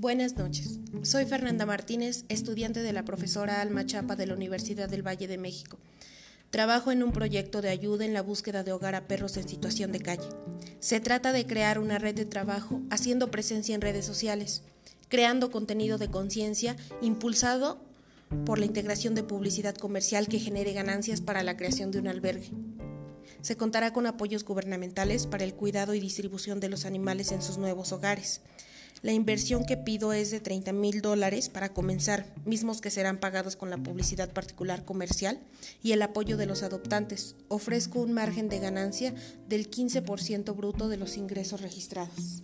Buenas noches. Soy Fernanda Martínez, estudiante de la profesora Alma Chapa de la Universidad del Valle de México. Trabajo en un proyecto de ayuda en la búsqueda de hogar a perros en situación de calle. Se trata de crear una red de trabajo haciendo presencia en redes sociales, creando contenido de conciencia impulsado por la integración de publicidad comercial que genere ganancias para la creación de un albergue. Se contará con apoyos gubernamentales para el cuidado y distribución de los animales en sus nuevos hogares. La inversión que pido es de 30 mil dólares para comenzar, mismos que serán pagados con la publicidad particular comercial y el apoyo de los adoptantes. Ofrezco un margen de ganancia del 15% bruto de los ingresos registrados.